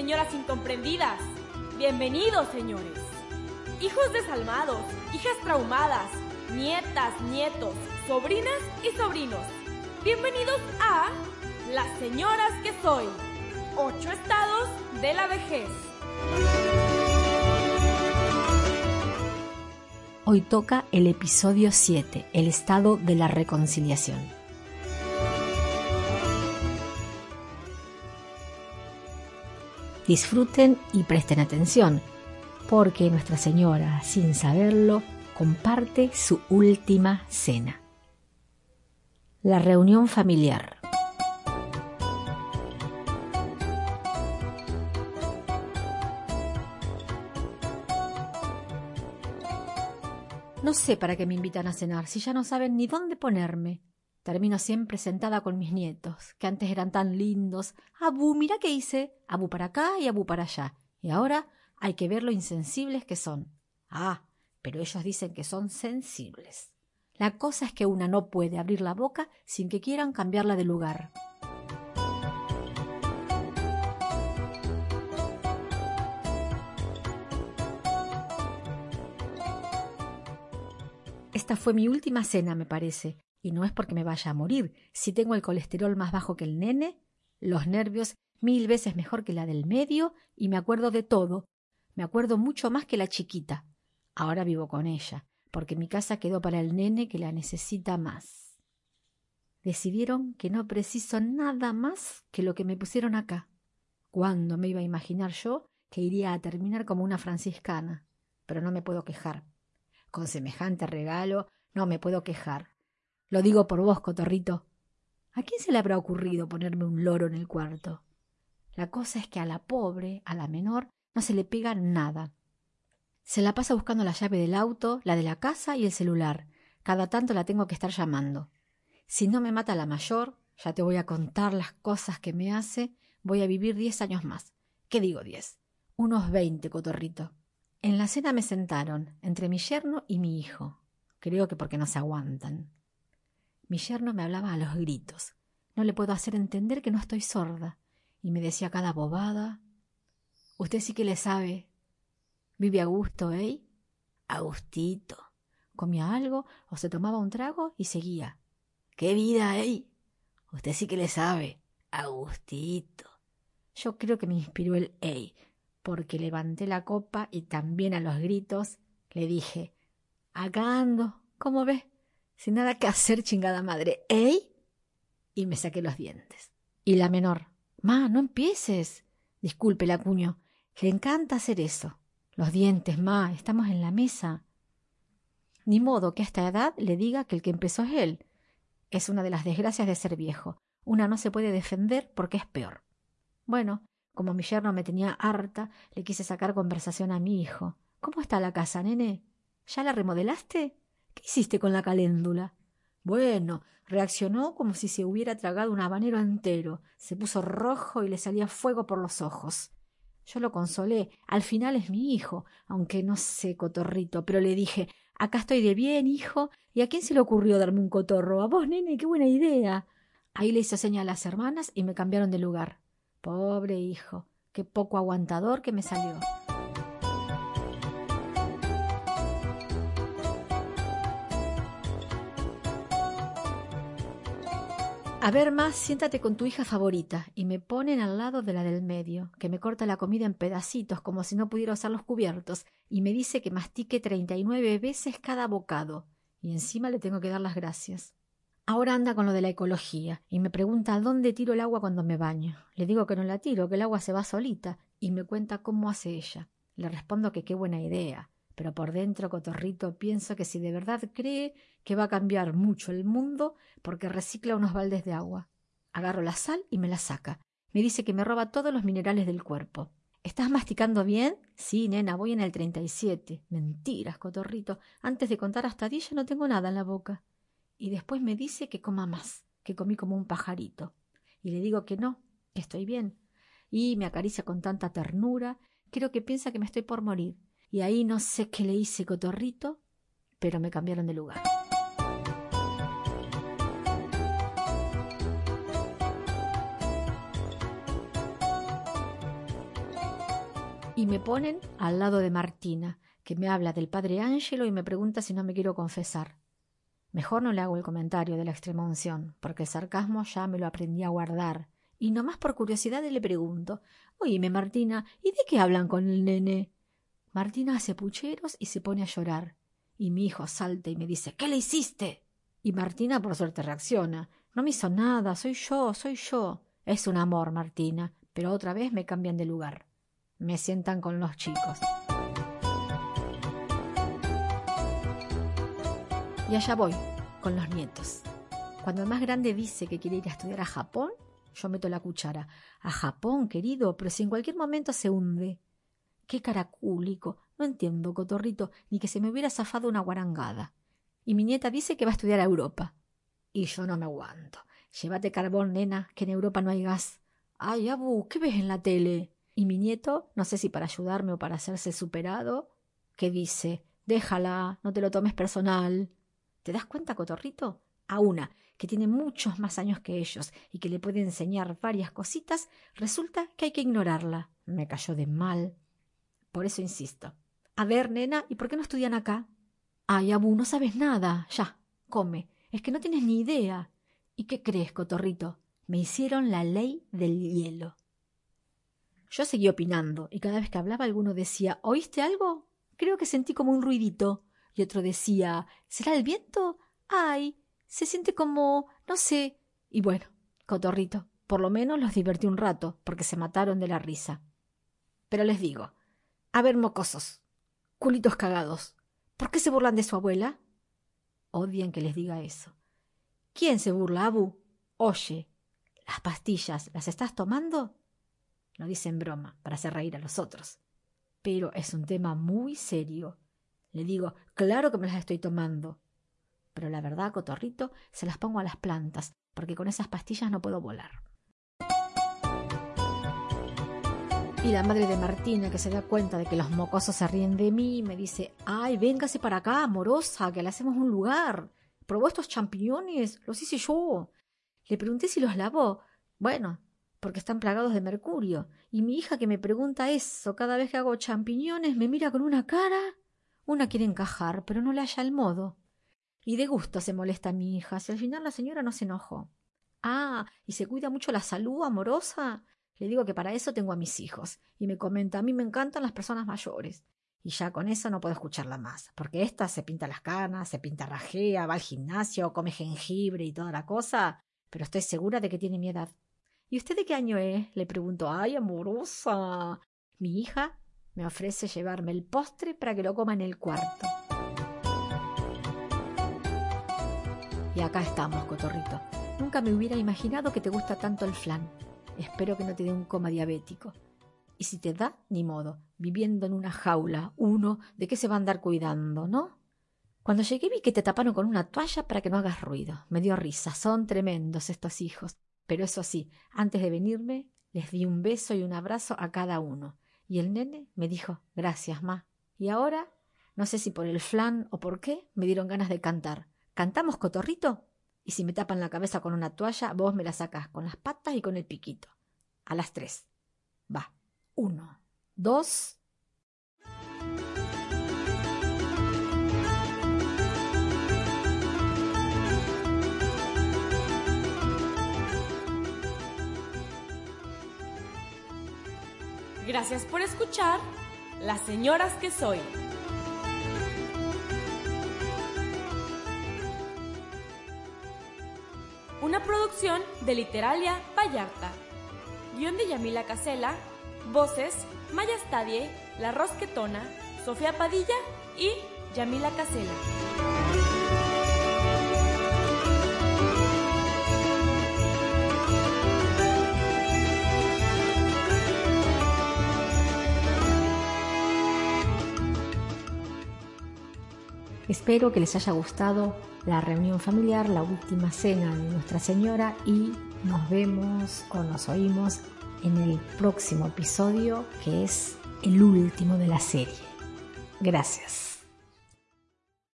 señoras incomprendidas. Bienvenidos, señores. Hijos desalmados, hijas traumadas, nietas, nietos, sobrinas y sobrinos. Bienvenidos a Las Señoras que Soy. Ocho estados de la vejez. Hoy toca el episodio 7, el estado de la reconciliación. Disfruten y presten atención, porque Nuestra Señora, sin saberlo, comparte su última cena. La reunión familiar. No sé para qué me invitan a cenar, si ya no saben ni dónde ponerme. Termino siempre sentada con mis nietos, que antes eran tan lindos. Abu, mira qué hice. Abu para acá y Abu para allá. Y ahora hay que ver lo insensibles que son. Ah, pero ellos dicen que son sensibles. La cosa es que una no puede abrir la boca sin que quieran cambiarla de lugar. Esta fue mi última cena, me parece, y no es porque me vaya a morir. Si tengo el colesterol más bajo que el nene, los nervios mil veces mejor que la del medio, y me acuerdo de todo. Me acuerdo mucho más que la chiquita. Ahora vivo con ella, porque mi casa quedó para el nene que la necesita más. Decidieron que no preciso nada más que lo que me pusieron acá. ¿Cuándo me iba a imaginar yo que iría a terminar como una franciscana? Pero no me puedo quejar. Con semejante regalo no me puedo quejar. Lo digo por vos, cotorrito. ¿A quién se le habrá ocurrido ponerme un loro en el cuarto? La cosa es que a la pobre, a la menor, no se le pega nada. Se la pasa buscando la llave del auto, la de la casa y el celular. Cada tanto la tengo que estar llamando. Si no me mata la mayor, ya te voy a contar las cosas que me hace, voy a vivir diez años más. ¿Qué digo diez? Unos veinte, cotorrito. En la cena me sentaron, entre mi yerno y mi hijo. Creo que porque no se aguantan. Mi yerno me hablaba a los gritos. No le puedo hacer entender que no estoy sorda. Y me decía cada bobada. Usted sí que le sabe. Vive a gusto, ¿eh? Agustito. Comía algo o se tomaba un trago y seguía. ¡Qué vida, eh! Usted sí que le sabe. Agustito. Yo creo que me inspiró el ey, porque levanté la copa y también a los gritos le dije, acá ando, ¿cómo ves? Sin nada que hacer, chingada madre, ¿ey? Y me saqué los dientes. Y la menor, ma, no empieces. Disculpe, la cuño, le encanta hacer eso. Los dientes, ma, estamos en la mesa. Ni modo que a esta edad le diga que el que empezó es él. Es una de las desgracias de ser viejo. Una no se puede defender porque es peor. Bueno, como mi yerno me tenía harta, le quise sacar conversación a mi hijo. ¿Cómo está la casa, nene? ¿Ya la remodelaste? ¿Qué hiciste con la caléndula? Bueno, reaccionó como si se hubiera tragado un habanero entero. Se puso rojo y le salía fuego por los ojos. Yo lo consolé. Al final es mi hijo, aunque no sé cotorrito, pero le dije Acá estoy de bien, hijo. ¿Y a quién se le ocurrió darme un cotorro? A vos, nene, qué buena idea. Ahí le hice señal a las hermanas y me cambiaron de lugar. Pobre hijo, qué poco aguantador que me salió. A ver más, siéntate con tu hija favorita, y me ponen al lado de la del medio, que me corta la comida en pedacitos como si no pudiera usar los cubiertos, y me dice que mastique treinta y nueve veces cada bocado, y encima le tengo que dar las gracias. Ahora anda con lo de la ecología y me pregunta dónde tiro el agua cuando me baño. Le digo que no la tiro, que el agua se va solita, y me cuenta cómo hace ella. Le respondo que qué buena idea, pero por dentro, cotorrito, pienso que si de verdad cree que va a cambiar mucho el mundo porque recicla unos baldes de agua. Agarro la sal y me la saca. Me dice que me roba todos los minerales del cuerpo. ¿Estás masticando bien? Sí, nena, voy en el treinta y siete. Mentiras, cotorrito. Antes de contar hasta diez no tengo nada en la boca y después me dice que coma más, que comí como un pajarito. Y le digo que no, que estoy bien. Y me acaricia con tanta ternura, creo que piensa que me estoy por morir. Y ahí no sé qué le hice cotorrito, pero me cambiaron de lugar. y me ponen al lado de Martina, que me habla del padre Ángelo y me pregunta si no me quiero confesar. Mejor no le hago el comentario de la extrema unción, porque el sarcasmo ya me lo aprendí a guardar. Y nomás por curiosidad le pregunto, Oíme, Martina, ¿y de qué hablan con el nene? Martina hace pucheros y se pone a llorar. Y mi hijo salta y me dice, ¿qué le hiciste? Y Martina por suerte reacciona. No me hizo nada, soy yo, soy yo. Es un amor, Martina, pero otra vez me cambian de lugar. Me sientan con los chicos. Y allá voy, con los nietos. Cuando el más grande dice que quiere ir a estudiar a Japón, yo meto la cuchara. A Japón, querido, pero si en cualquier momento se hunde. Qué caracúlico. No entiendo, cotorrito, ni que se me hubiera zafado una guarangada. Y mi nieta dice que va a estudiar a Europa. Y yo no me aguanto. Llévate carbón, nena, que en Europa no hay gas. Ay, Abu, ¿qué ves en la tele? Y mi nieto, no sé si para ayudarme o para hacerse superado, que dice, déjala, no te lo tomes personal. ¿Te das cuenta, cotorrito? A una que tiene muchos más años que ellos y que le puede enseñar varias cositas, resulta que hay que ignorarla. Me cayó de mal. Por eso insisto. A ver, nena, ¿y por qué no estudian acá? Ay, Abu, no sabes nada. Ya, come. Es que no tienes ni idea. ¿Y qué crees, cotorrito? Me hicieron la ley del hielo. Yo seguí opinando, y cada vez que hablaba alguno decía ¿Oíste algo? Creo que sentí como un ruidito y otro decía ¿Será el viento? Ay, se siente como no sé. Y bueno, cotorrito, por lo menos los divertí un rato, porque se mataron de la risa. Pero les digo, a ver, mocosos, culitos cagados, ¿por qué se burlan de su abuela? Odian que les diga eso. ¿Quién se burla, Abu? Oye, ¿las pastillas las estás tomando? Lo dicen broma, para hacer reír a los otros. Pero es un tema muy serio le digo, claro que me las estoy tomando. Pero la verdad, cotorrito, se las pongo a las plantas, porque con esas pastillas no puedo volar. Y la madre de Martina, que se da cuenta de que los mocosos se ríen de mí, me dice, ay, véngase para acá, amorosa, que le hacemos un lugar. ¿Probó estos champiñones? Los hice yo. Le pregunté si los lavó. Bueno, porque están plagados de mercurio. Y mi hija que me pregunta eso cada vez que hago champiñones me mira con una cara. Una quiere encajar, pero no le halla el modo. Y de gusto se molesta mi hija, si al final la señora no se enojó. Ah, y se cuida mucho la salud amorosa. Le digo que para eso tengo a mis hijos. Y me comenta, a mí me encantan las personas mayores. Y ya con eso no puedo escucharla más, porque esta se pinta las canas, se pinta rajea, va al gimnasio, come jengibre y toda la cosa, pero estoy segura de que tiene mi edad. ¿Y usted de qué año es? Le pregunto. Ay, amorosa. Mi hija me ofrece llevarme el postre para que lo coma en el cuarto. Y acá estamos, cotorrito. Nunca me hubiera imaginado que te gusta tanto el flan. Espero que no te dé un coma diabético. Y si te da, ni modo, viviendo en una jaula, uno, ¿de qué se va a andar cuidando, no? Cuando llegué vi que te taparon con una toalla para que no hagas ruido. Me dio risa, son tremendos estos hijos. Pero eso sí, antes de venirme, les di un beso y un abrazo a cada uno. Y el nene me dijo, gracias, ma. Y ahora, no sé si por el flan o por qué, me dieron ganas de cantar. ¿Cantamos cotorrito? Y si me tapan la cabeza con una toalla, vos me la sacás con las patas y con el piquito. A las tres. Va. Uno, dos, Gracias por escuchar Las Señoras que Soy. De Literalia Vallarta. Guión de Yamila Casela. Voces Maya Stadie, La Rosquetona, Sofía Padilla y Yamila Casela. Espero que les haya gustado la reunión familiar, la última cena de Nuestra Señora y nos vemos o nos oímos en el próximo episodio que es el último de la serie. Gracias.